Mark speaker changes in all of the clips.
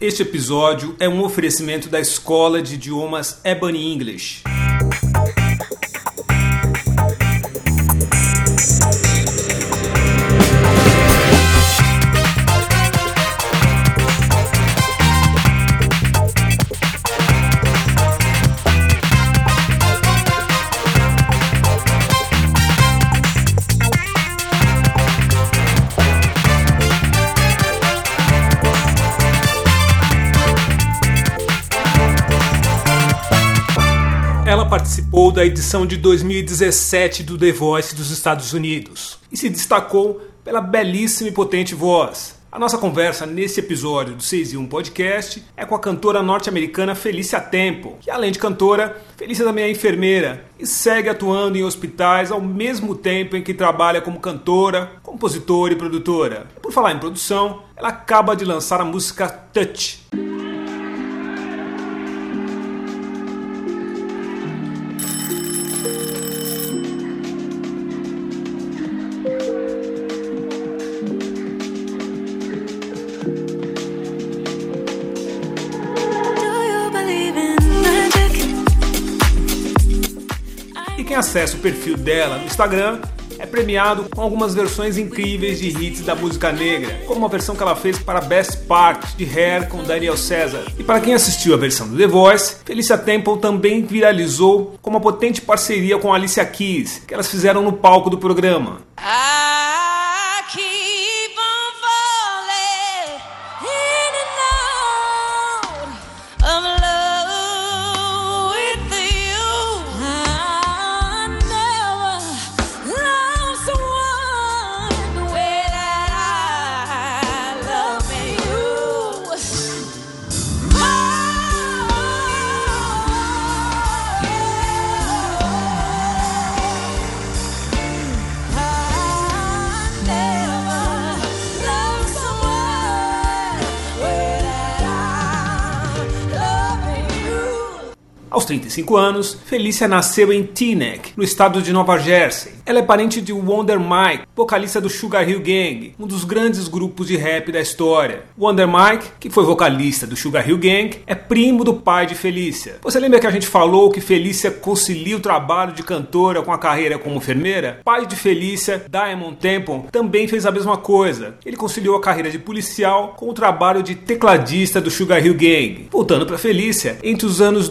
Speaker 1: Este episódio é um oferecimento da Escola de Idiomas Ebony English. Ela participou da edição de 2017 do The Voice dos Estados Unidos e se destacou pela belíssima e potente voz. A nossa conversa nesse episódio do 6 e 1 Podcast é com a cantora norte-americana Felícia Temple, que além de cantora, Felícia também é enfermeira e segue atuando em hospitais ao mesmo tempo em que trabalha como cantora, compositora e produtora. Por falar em produção, ela acaba de lançar a música Touch. Quem acessa o perfil dela no Instagram é premiado com algumas versões incríveis de hits da música negra, como a versão que ela fez para Best Part de Hair com Daniel César. E para quem assistiu a versão do The Voice, Felicia Temple também viralizou com uma potente parceria com Alicia Keys, que elas fizeram no palco do programa.
Speaker 2: I
Speaker 1: Aos 35 anos, Felícia nasceu em Teaneck, no estado de Nova Jersey. Ela é parente de Wonder Mike, vocalista do Sugar Hill Gang, um dos grandes grupos de rap da história. Wonder Mike, que foi vocalista do Sugar Hill Gang, é primo do pai de Felícia. Você lembra que a gente falou que Felícia concilia o trabalho de cantora com a carreira como enfermeira? Pai de Felícia, Diamond Temple, também fez a mesma coisa. Ele conciliou a carreira de policial com o trabalho de tecladista do Sugar Hill Gang. Voltando para Felícia, entre os anos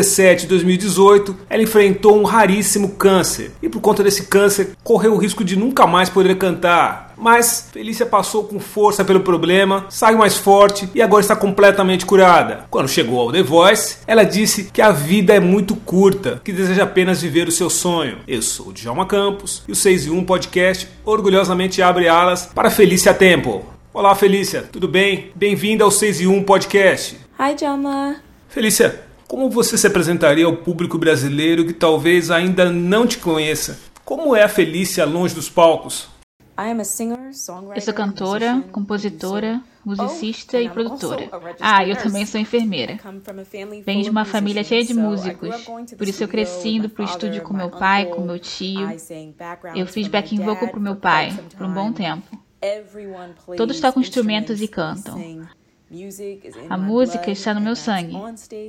Speaker 1: 2017 e 2018, ela enfrentou um raríssimo câncer e por conta desse câncer correu o risco de nunca mais poder cantar. Mas Felícia passou com força pelo problema, saiu mais forte e agora está completamente curada. Quando chegou ao The Voice, ela disse que a vida é muito curta, que deseja apenas viver o seu sonho. Eu sou o Djalma Campos e o 6 e 1 Podcast orgulhosamente abre alas para Felícia Temple. Olá Felícia, tudo bem? Bem-vinda ao 6 e 1 Podcast.
Speaker 3: Hi, Jama.
Speaker 1: Felícia, como você se apresentaria ao público brasileiro que talvez ainda não te conheça? Como é a Felícia longe dos palcos?
Speaker 4: Eu sou cantora, compositora, musicista
Speaker 3: Oh,
Speaker 4: e produtora. Ah, eu também sou enfermeira. Venho de uma família cheia de músicos. Por isso eu cresci indo pro estúdio com meu pai, com meu tio. Eu fiz backing vocal pro meu pai por um bom tempo. Todos tocam instrumentos e cantam. A música está no meu sangue,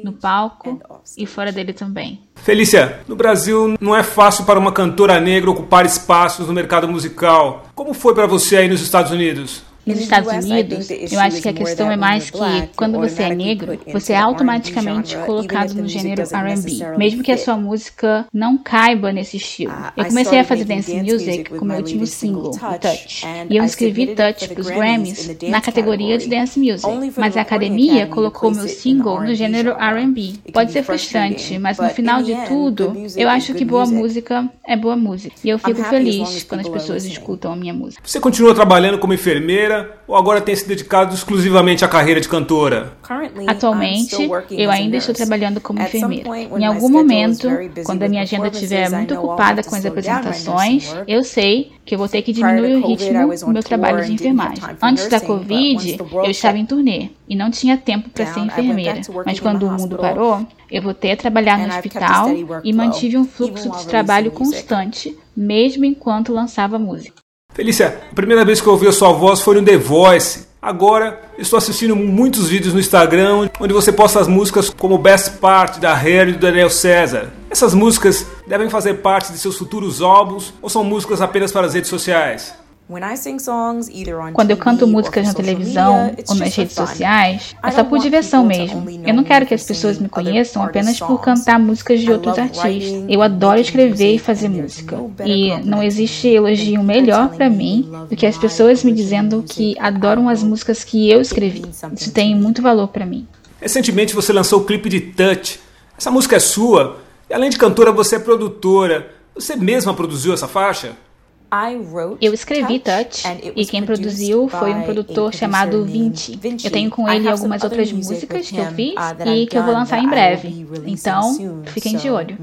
Speaker 4: no palco e fora dele também.
Speaker 1: Felícia, no Brasil não é fácil para uma cantora negra ocupar espaços no mercado musical. Como foi para você aí nos Estados Unidos?
Speaker 4: Nos Estados Unidos, eu acho que a questão é mais que quando você é negro, você é automaticamente colocado no gênero R&B, mesmo que a sua música não caiba nesse estilo. Eu comecei a fazer dance music com meu último single, Touch, e eu escrevi Touch para os Grammys na categoria de dance music, mas a academia colocou meu single no gênero R&B. Pode ser frustrante, mas no final de tudo, eu acho que boa música é boa música, e eu fico feliz quando as pessoas escutam a minha música.
Speaker 1: Você continua trabalhando como enfermeira ou agora tem se dedicado exclusivamente à carreira de cantora?
Speaker 4: Atualmente, eu ainda estou trabalhando como enfermeira. Em algum momento, quando a minha agenda estiver muito ocupada com as apresentações, eu sei que eu vou ter que diminuir o ritmo do meu trabalho de enfermagem. Antes da Covid, eu estava em turnê e não tinha tempo para ser enfermeira. Mas quando o mundo parou, eu voltei a trabalhar no hospital e mantive um fluxo de trabalho constante, mesmo enquanto lançava música.
Speaker 1: Felícia, a primeira vez que eu ouvi a sua voz foi no The Voice. Agora estou assistindo muitos vídeos no Instagram onde você posta as músicas como Best Part da Harry e do Daniel César. Essas músicas devem fazer parte de seus futuros álbuns ou são músicas apenas para as redes sociais?
Speaker 4: Quando eu canto músicas na televisão ou nas redes sociais, é só por diversão mesmo. Eu não quero que as pessoas me conheçam apenas por cantar músicas de outros artistas. Eu adoro escrever e fazer música. E não existe elogio melhor para mim do que as pessoas me dizendo que adoram as músicas que eu escrevi. Isso tem muito valor para mim.
Speaker 1: Recentemente você lançou o clipe de Touch. Essa música é sua. E além de cantora, você é produtora. Você mesma produziu essa faixa?
Speaker 4: Eu escrevi Touch e quem produziu foi um produtor chamado Vinci. Eu tenho com ele algumas outras músicas que eu fiz uh, e que eu vou lançar em breve. Então, fiquem de olho.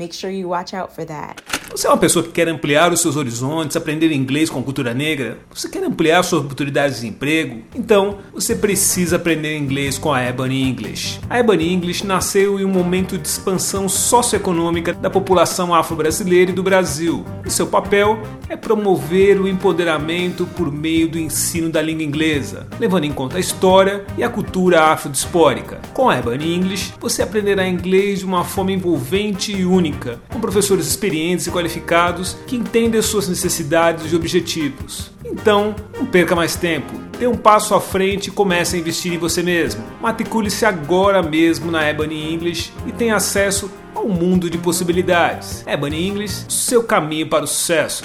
Speaker 1: Você é uma pessoa que quer ampliar os seus horizontes, aprender inglês com cultura negra? Você quer ampliar suas oportunidades de emprego? Então, você precisa aprender inglês com a Ebony English. A Ebony English nasceu em um momento de expansão socioeconômica da população afro-brasileira e do Brasil. E seu papel é promover o empoderamento por meio do ensino da língua inglesa, levando em conta a história e a cultura afrodispórica. Com a Ebony English, você aprenderá inglês de uma forma envolvente e única, com professores experientes e qualificados que entendem suas necessidades e objetivos. Então, não perca mais tempo. Dê um passo à frente e comece a investir em você mesmo. Matricule-se agora mesmo na Ebony English e tenha acesso ao mundo de possibilidades. Ebony English, seu caminho para o sucesso.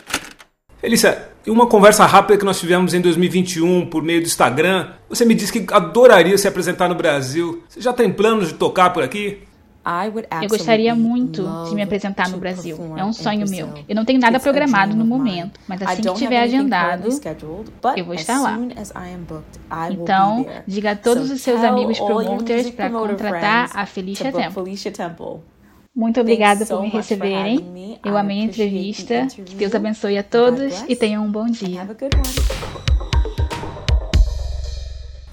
Speaker 1: Felícia, em uma conversa rápida que nós tivemos em 2021 por meio do Instagram, você me disse que adoraria se apresentar no Brasil. Você já tem planos de tocar por aqui?
Speaker 4: Eu gostaria muito de me apresentar no Brasil. É um sonho meu. Eu não tenho nada programado no momento, mas assim que tiver agendado, eu vou estar lá. Então, diga a todos os seus amigos promoters para contratar a Felicia Temple. Muito obrigada por me receberem. Eu amei a entrevista. Que Deus abençoe a todos e tenham um bom dia.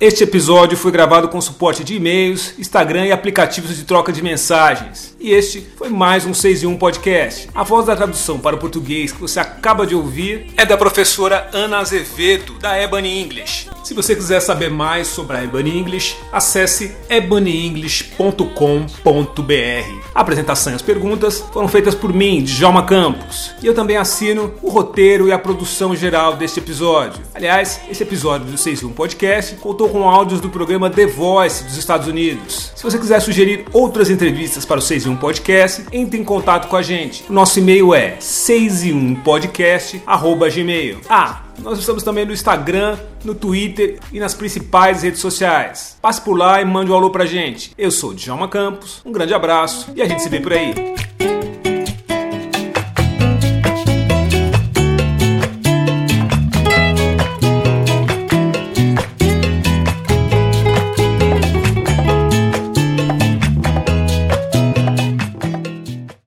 Speaker 1: Este episódio foi gravado com suporte de e-mails, Instagram e aplicativos de troca de mensagens. E este foi mais um 6 em 1 podcast. A voz da tradução para o português que você acaba de ouvir é da professora Ana Azevedo, da Ebony English. Se você quiser saber mais sobre a Ebony English, acesse ebonyenglish.com.br. A apresentação e as perguntas foram feitas por mim, Djalma Campos. E eu também assino o roteiro e a produção geral deste episódio. Aliás, esse episódio do 6 em 1 podcast contou com áudios do programa The Voice dos Estados Unidos. Se você quiser sugerir outras entrevistas para o 6 em 1 Podcast, entre em contato com a gente. O nosso e-mail é 6 em 1 podcast@gmail. Ah, nós estamos também no Instagram, no Twitter e nas principais redes sociais. Passe por lá e mande um alô pra gente. Eu sou Djalma Campos, um grande abraço e a gente se vê por aí.